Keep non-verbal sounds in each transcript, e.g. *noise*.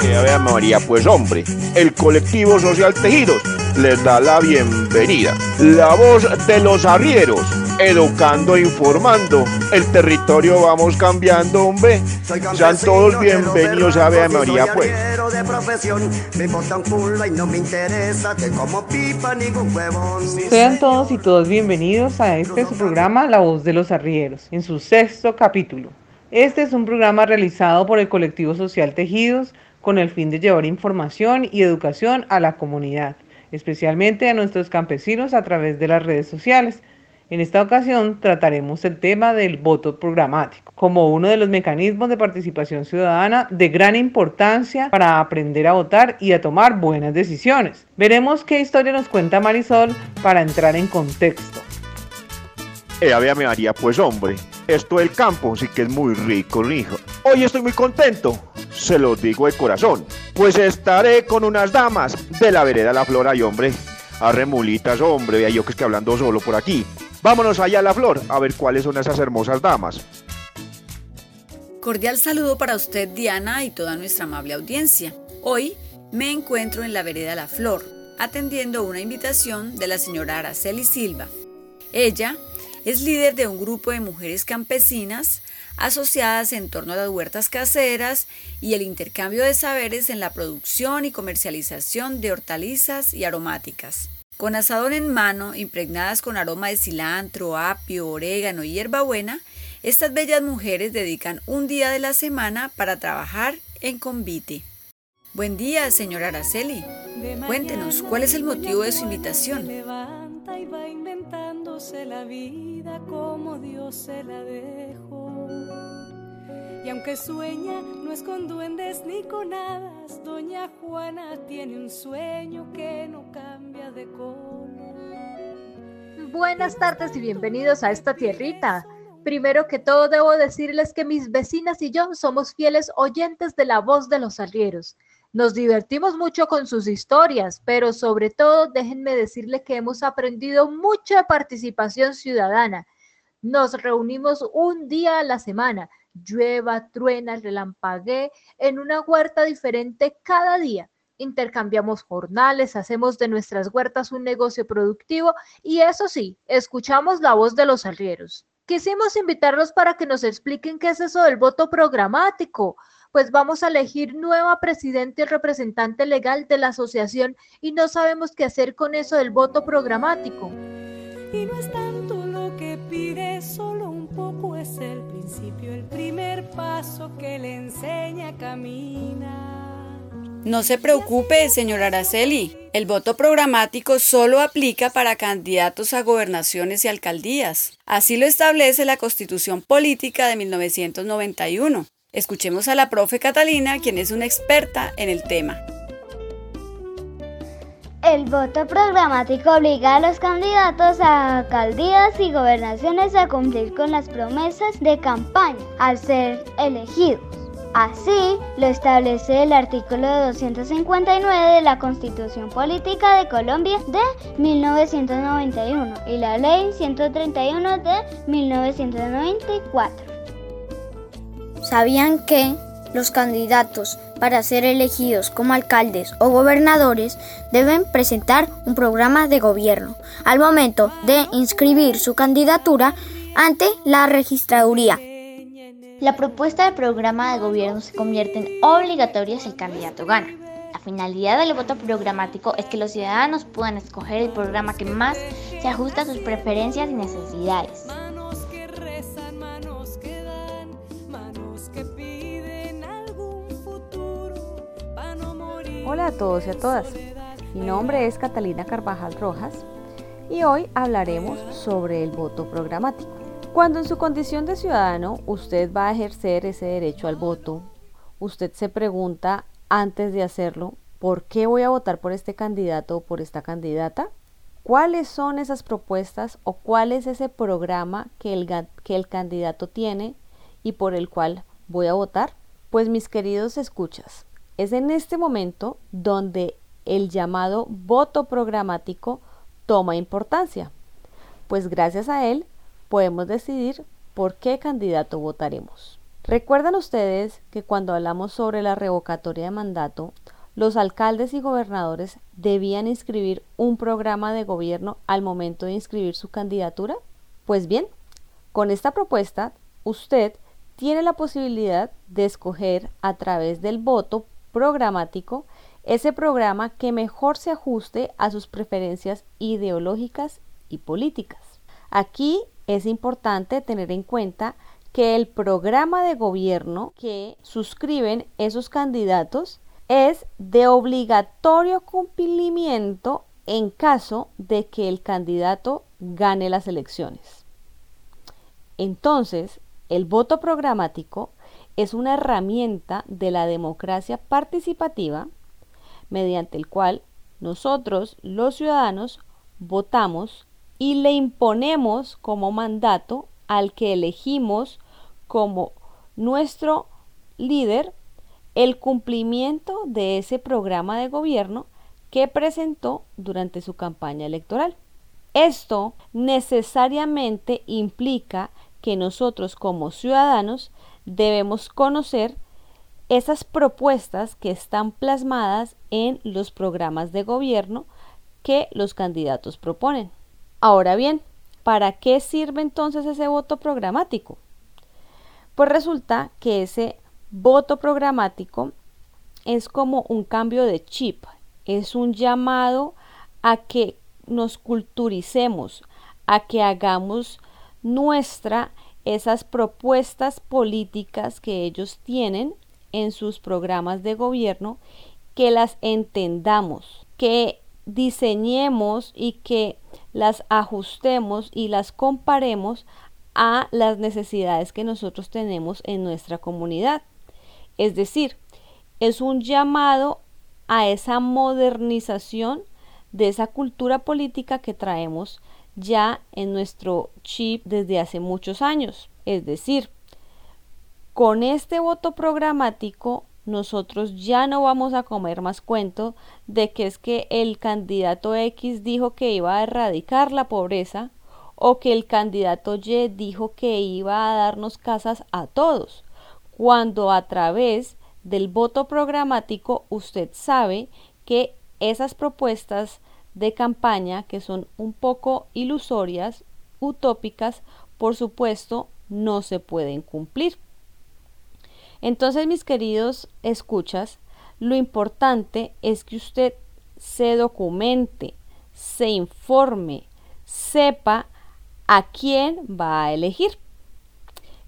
Que María, pues hombre, el colectivo social Tejidos les da la bienvenida. La voz de los arrieros, educando, informando. El territorio vamos cambiando, hombre. Sean todos bienvenidos a Vea María, pues. Sean todos y todos bienvenidos a este su programa La Voz de los Arrieros, en su sexto capítulo. Este es un programa realizado por el colectivo social Tejidos con el fin de llevar información y educación a la comunidad especialmente a nuestros campesinos a través de las redes sociales. En esta ocasión trataremos el tema del voto programático como uno de los mecanismos de participación ciudadana de gran importancia para aprender a votar y a tomar buenas decisiones. Veremos qué historia nos cuenta Marisol para entrar en contexto. Eh, a María, pues hombre, esto del campo sí que es muy rico, hijo. Hoy estoy muy contento, se lo digo de corazón, pues estaré con unas damas de la vereda La Flor, y hombre, a remulitas, hombre, vea yo que estoy hablando solo por aquí. Vámonos allá a La Flor a ver cuáles son esas hermosas damas. Cordial saludo para usted, Diana, y toda nuestra amable audiencia. Hoy me encuentro en la vereda La Flor, atendiendo una invitación de la señora Araceli Silva. Ella es líder de un grupo de mujeres campesinas asociadas en torno a las huertas caseras y el intercambio de saberes en la producción y comercialización de hortalizas y aromáticas. Con asadón en mano, impregnadas con aroma de cilantro, apio, orégano y hierbabuena, estas bellas mujeres dedican un día de la semana para trabajar en convite. Buen día, señora Araceli. Cuéntenos, ¿cuál es el motivo de su invitación? y va inventándose la vida como Dios se la dejó. Y aunque sueña, no es con duendes ni con hadas, doña Juana tiene un sueño que no cambia Buenas tardes y bienvenidos a esta tierrita. Primero que todo debo decirles que mis vecinas y yo somos fieles oyentes de la voz de los arrieros. Nos divertimos mucho con sus historias, pero sobre todo déjenme decirles que hemos aprendido mucha participación ciudadana. Nos reunimos un día a la semana, llueva, truena, relampaguee, en una huerta diferente cada día. Intercambiamos jornales, hacemos de nuestras huertas un negocio productivo y eso sí, escuchamos la voz de los arrieros. Quisimos invitarlos para que nos expliquen qué es eso del voto programático pues vamos a elegir nueva presidente y representante legal de la asociación y no sabemos qué hacer con eso del voto programático. Y no es tanto lo que pide, solo un poco es el principio, el primer paso que le enseña a caminar. No se preocupe, señor Araceli. El voto programático solo aplica para candidatos a gobernaciones y alcaldías. Así lo establece la Constitución Política de 1991. Escuchemos a la profe Catalina, quien es una experta en el tema. El voto programático obliga a los candidatos a alcaldías y gobernaciones a cumplir con las promesas de campaña al ser elegidos. Así lo establece el artículo 259 de la Constitución Política de Colombia de 1991 y la Ley 131 de 1994. ¿Sabían que los candidatos para ser elegidos como alcaldes o gobernadores deben presentar un programa de gobierno al momento de inscribir su candidatura ante la registraduría? La propuesta de programa de gobierno se convierte en obligatoria si el candidato gana. La finalidad del voto programático es que los ciudadanos puedan escoger el programa que más se ajusta a sus preferencias y necesidades. Hola a todos y a todas. Mi nombre es Catalina Carvajal Rojas y hoy hablaremos sobre el voto programático. Cuando en su condición de ciudadano usted va a ejercer ese derecho al voto, usted se pregunta antes de hacerlo, ¿por qué voy a votar por este candidato o por esta candidata? ¿Cuáles son esas propuestas o cuál es ese programa que el, que el candidato tiene y por el cual voy a votar? Pues mis queridos escuchas, es en este momento donde el llamado voto programático toma importancia, pues gracias a él podemos decidir por qué candidato votaremos. ¿Recuerdan ustedes que cuando hablamos sobre la revocatoria de mandato, los alcaldes y gobernadores debían inscribir un programa de gobierno al momento de inscribir su candidatura? Pues bien, con esta propuesta, usted tiene la posibilidad de escoger a través del voto programático ese programa que mejor se ajuste a sus preferencias ideológicas y políticas. Aquí es importante tener en cuenta que el programa de gobierno que suscriben esos candidatos es de obligatorio cumplimiento en caso de que el candidato gane las elecciones. Entonces, el voto programático es una herramienta de la democracia participativa mediante el cual nosotros, los ciudadanos, votamos y le imponemos como mandato al que elegimos como nuestro líder el cumplimiento de ese programa de gobierno que presentó durante su campaña electoral. Esto necesariamente implica que nosotros como ciudadanos debemos conocer esas propuestas que están plasmadas en los programas de gobierno que los candidatos proponen. Ahora bien, ¿para qué sirve entonces ese voto programático? Pues resulta que ese voto programático es como un cambio de chip, es un llamado a que nos culturicemos, a que hagamos nuestra esas propuestas políticas que ellos tienen en sus programas de gobierno, que las entendamos, que diseñemos y que las ajustemos y las comparemos a las necesidades que nosotros tenemos en nuestra comunidad. Es decir, es un llamado a esa modernización de esa cultura política que traemos ya en nuestro chip desde hace muchos años. Es decir, con este voto programático nosotros ya no vamos a comer más cuento de que es que el candidato X dijo que iba a erradicar la pobreza o que el candidato Y dijo que iba a darnos casas a todos, cuando a través del voto programático usted sabe que esas propuestas de campaña que son un poco ilusorias, utópicas, por supuesto, no se pueden cumplir. Entonces, mis queridos escuchas, lo importante es que usted se documente, se informe, sepa a quién va a elegir.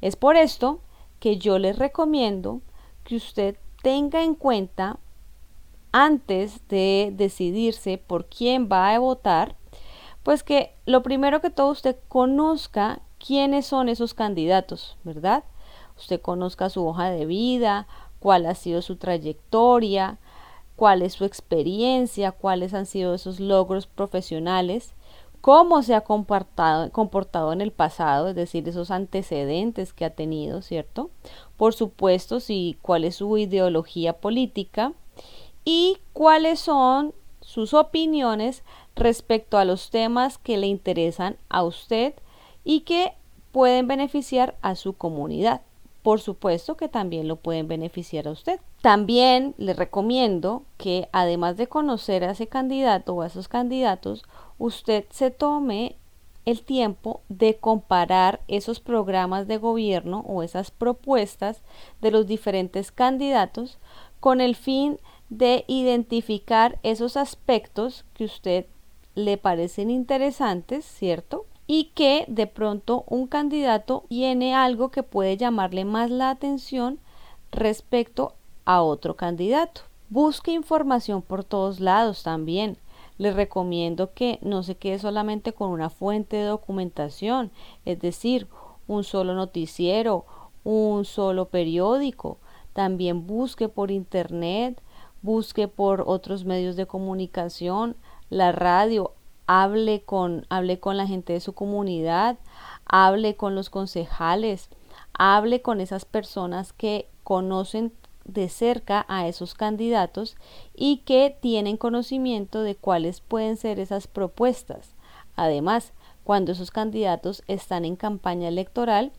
Es por esto que yo les recomiendo que usted tenga en cuenta antes de decidirse por quién va a votar, pues que lo primero que todo usted conozca quiénes son esos candidatos, ¿verdad? Usted conozca su hoja de vida, cuál ha sido su trayectoria, cuál es su experiencia, cuáles han sido esos logros profesionales, cómo se ha comportado, en el pasado, es decir, esos antecedentes que ha tenido, ¿cierto? Por supuesto, si cuál es su ideología política y cuáles son sus opiniones respecto a los temas que le interesan a usted y que pueden beneficiar a su comunidad. Por supuesto que también lo pueden beneficiar a usted. También le recomiendo que además de conocer a ese candidato o a esos candidatos, usted se tome el tiempo de comparar esos programas de gobierno o esas propuestas de los diferentes candidatos con el fin de identificar esos aspectos que usted le parecen interesantes, ¿cierto? Y que de pronto un candidato tiene algo que puede llamarle más la atención respecto a otro candidato. Busque información por todos lados también. Le recomiendo que no se quede solamente con una fuente de documentación, es decir, un solo noticiero, un solo periódico. También busque por internet, busque por otros medios de comunicación, la radio, hable con, hable con la gente de su comunidad, hable con los concejales, hable con esas personas que conocen de cerca a esos candidatos y que tienen conocimiento de cuáles pueden ser esas propuestas. Además, cuando esos candidatos están en campaña electoral,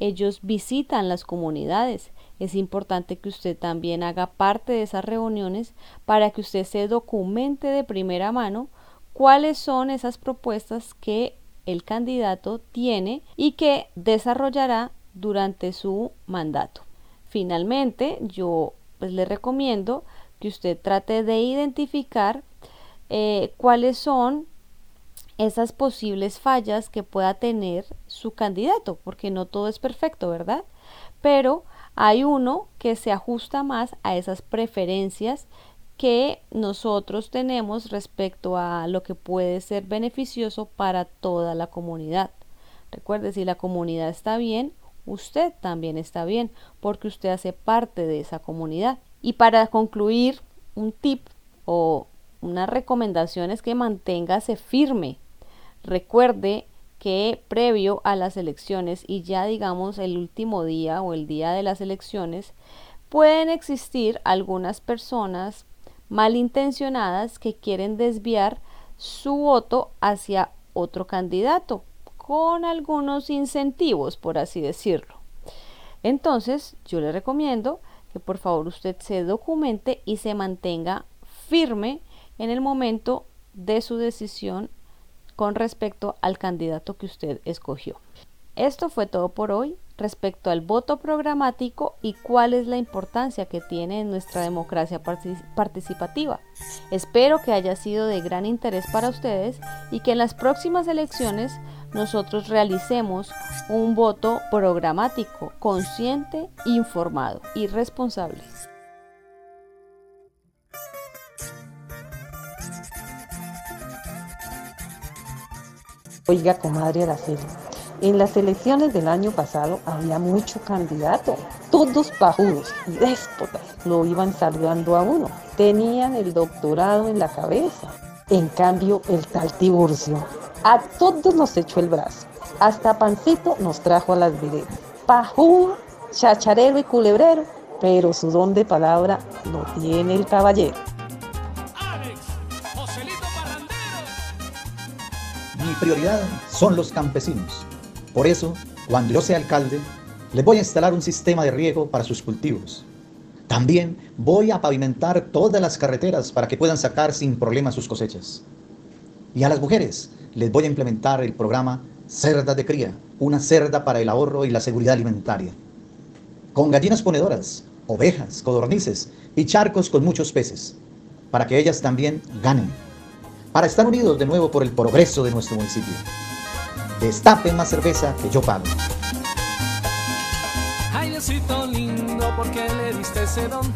ellos visitan las comunidades. Es importante que usted también haga parte de esas reuniones para que usted se documente de primera mano cuáles son esas propuestas que el candidato tiene y que desarrollará durante su mandato. Finalmente, yo pues, le recomiendo que usted trate de identificar eh, cuáles son esas posibles fallas que pueda tener su candidato, porque no todo es perfecto, ¿verdad? Pero hay uno que se ajusta más a esas preferencias que nosotros tenemos respecto a lo que puede ser beneficioso para toda la comunidad. Recuerde, si la comunidad está bien, usted también está bien, porque usted hace parte de esa comunidad. Y para concluir, un tip o una recomendación es que manténgase firme. Recuerde que previo a las elecciones y ya digamos el último día o el día de las elecciones, pueden existir algunas personas malintencionadas que quieren desviar su voto hacia otro candidato con algunos incentivos, por así decirlo. Entonces, yo le recomiendo que por favor usted se documente y se mantenga firme en el momento de su decisión con respecto al candidato que usted escogió. Esto fue todo por hoy respecto al voto programático y cuál es la importancia que tiene en nuestra democracia participativa. Espero que haya sido de gran interés para ustedes y que en las próximas elecciones nosotros realicemos un voto programático, consciente, informado y responsable. Oiga, comadre Araceli, en las elecciones del año pasado había mucho candidato, todos pajudos y déspotas lo iban saludando a uno. Tenían el doctorado en la cabeza. En cambio, el tal Tiburcio a todos nos echó el brazo. Hasta Pancito nos trajo a las veredas. Pajudo, chacharero y culebrero, pero su don de palabra lo tiene el caballero. Mi prioridad son los campesinos. Por eso, cuando yo sea alcalde, les voy a instalar un sistema de riego para sus cultivos. También voy a pavimentar todas las carreteras para que puedan sacar sin problema sus cosechas. Y a las mujeres les voy a implementar el programa Cerda de Cría, una cerda para el ahorro y la seguridad alimentaria. Con gallinas ponedoras, ovejas, codornices y charcos con muchos peces, para que ellas también ganen para estar unidos de nuevo por el progreso de nuestro municipio. Destapen más cerveza que yo pago. Ay, lindo, porque le diste ese don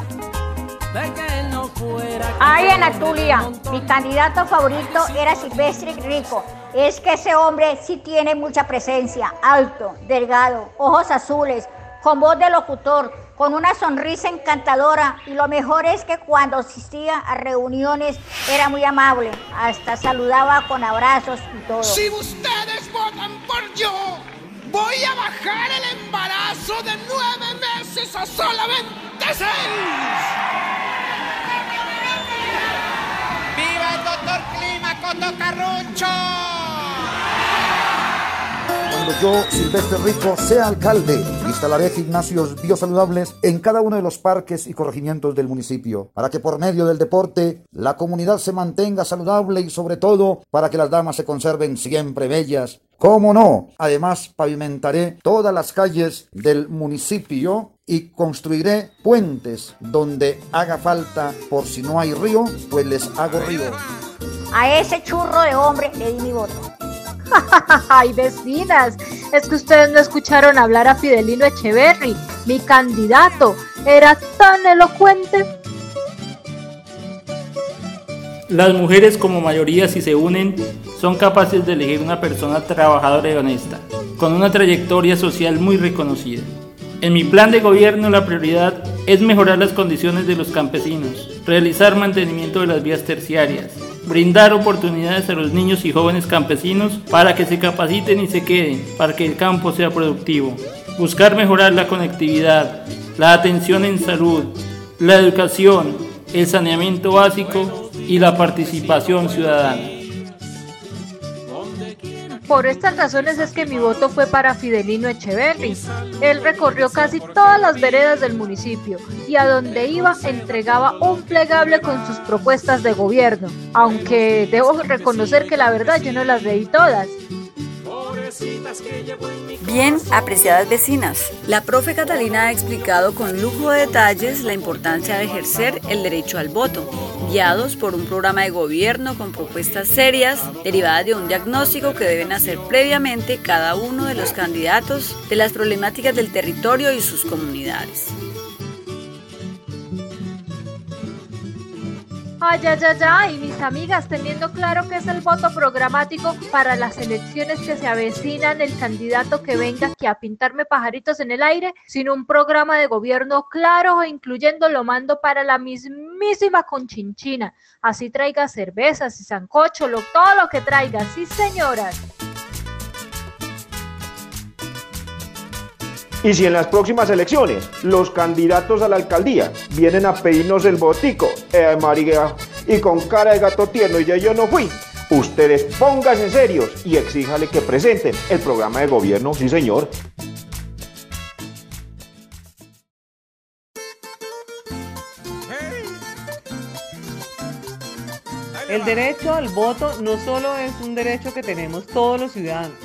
de que él no fuera. Ay, Anatulia, mi candidato favorito era Silvestre Rico. Es que ese hombre sí tiene mucha presencia, alto, delgado, ojos azules, con voz de locutor, con una sonrisa encantadora y lo mejor es que cuando asistía a reuniones era muy amable, hasta saludaba con abrazos y todo. Si ustedes votan por yo, voy a bajar el embarazo de nueve meses a solamente seis. ¡Viva el doctor Clima Coto Carrucho! Cuando yo, Silvestre Rico, sea alcalde, instalaré gimnasios biosaludables en cada uno de los parques y corregimientos del municipio, para que por medio del deporte la comunidad se mantenga saludable y sobre todo para que las damas se conserven siempre bellas. ¿Cómo no? Además, pavimentaré todas las calles del municipio y construiré puentes donde haga falta por si no hay río, pues les hago río. A ese churro de hombre le di mi voto. *laughs* ¡Ay, vecinas! Es que ustedes no escucharon hablar a Fidelino Echeverry, mi candidato. Era tan elocuente. Las mujeres como mayoría si se unen son capaces de elegir una persona trabajadora y honesta, con una trayectoria social muy reconocida. En mi plan de gobierno la prioridad es mejorar las condiciones de los campesinos, realizar mantenimiento de las vías terciarias, brindar oportunidades a los niños y jóvenes campesinos para que se capaciten y se queden, para que el campo sea productivo, buscar mejorar la conectividad, la atención en salud, la educación, el saneamiento básico y la participación ciudadana. Por estas razones es que mi voto fue para Fidelino Echeverry. Él recorrió casi todas las veredas del municipio y a donde iba entregaba un plegable con sus propuestas de gobierno, aunque debo reconocer que la verdad yo no las leí todas. Bien, apreciadas vecinas, la profe Catalina ha explicado con lujo de detalles la importancia de ejercer el derecho al voto, guiados por un programa de gobierno con propuestas serias derivadas de un diagnóstico que deben hacer previamente cada uno de los candidatos de las problemáticas del territorio y sus comunidades. Ay, ay, ay, ay, mis amigas, teniendo claro que es el voto programático para las elecciones que se avecinan, el candidato que venga aquí a pintarme pajaritos en el aire, sin un programa de gobierno claro incluyendo lo mando para la mismísima conchinchina. Así traiga cervezas y sancocho, lo, todo lo que traiga, sí señoras. Y si en las próximas elecciones los candidatos a la alcaldía vienen a pedirnos el botico, eh, María, y con cara de gato tierno y ya yo no fui, ustedes pónganse serios y exíjale que presenten el programa de gobierno, sí señor. El derecho al voto no solo es un derecho que tenemos todos los ciudadanos,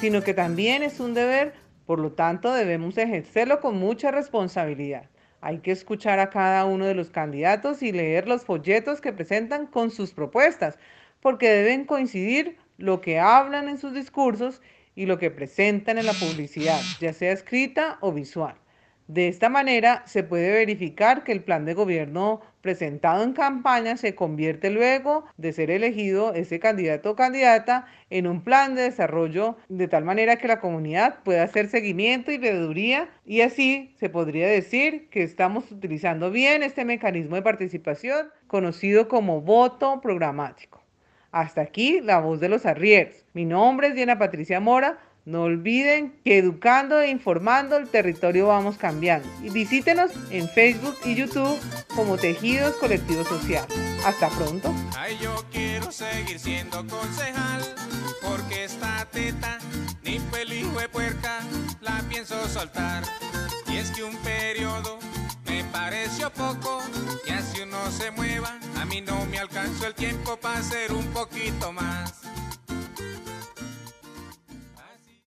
sino que también es un deber por lo tanto, debemos ejercerlo con mucha responsabilidad. Hay que escuchar a cada uno de los candidatos y leer los folletos que presentan con sus propuestas, porque deben coincidir lo que hablan en sus discursos y lo que presentan en la publicidad, ya sea escrita o visual. De esta manera se puede verificar que el plan de gobierno presentado en campaña se convierte luego de ser elegido ese candidato o candidata en un plan de desarrollo de tal manera que la comunidad pueda hacer seguimiento y veeduría y así se podría decir que estamos utilizando bien este mecanismo de participación conocido como voto programático. Hasta aquí la voz de los arrieros. Mi nombre es Diana Patricia Mora no olviden que educando e informando el territorio vamos cambiando. Y visítenos en Facebook y YouTube como Tejidos Colectivo Social. Hasta pronto. Ay, yo quiero seguir siendo concejal porque esta teta ni pelijo de puerca la pienso soltar. Y es que un periodo me pareció poco y así uno se mueva. A mí no me alcanzó el tiempo para hacer un poquito más.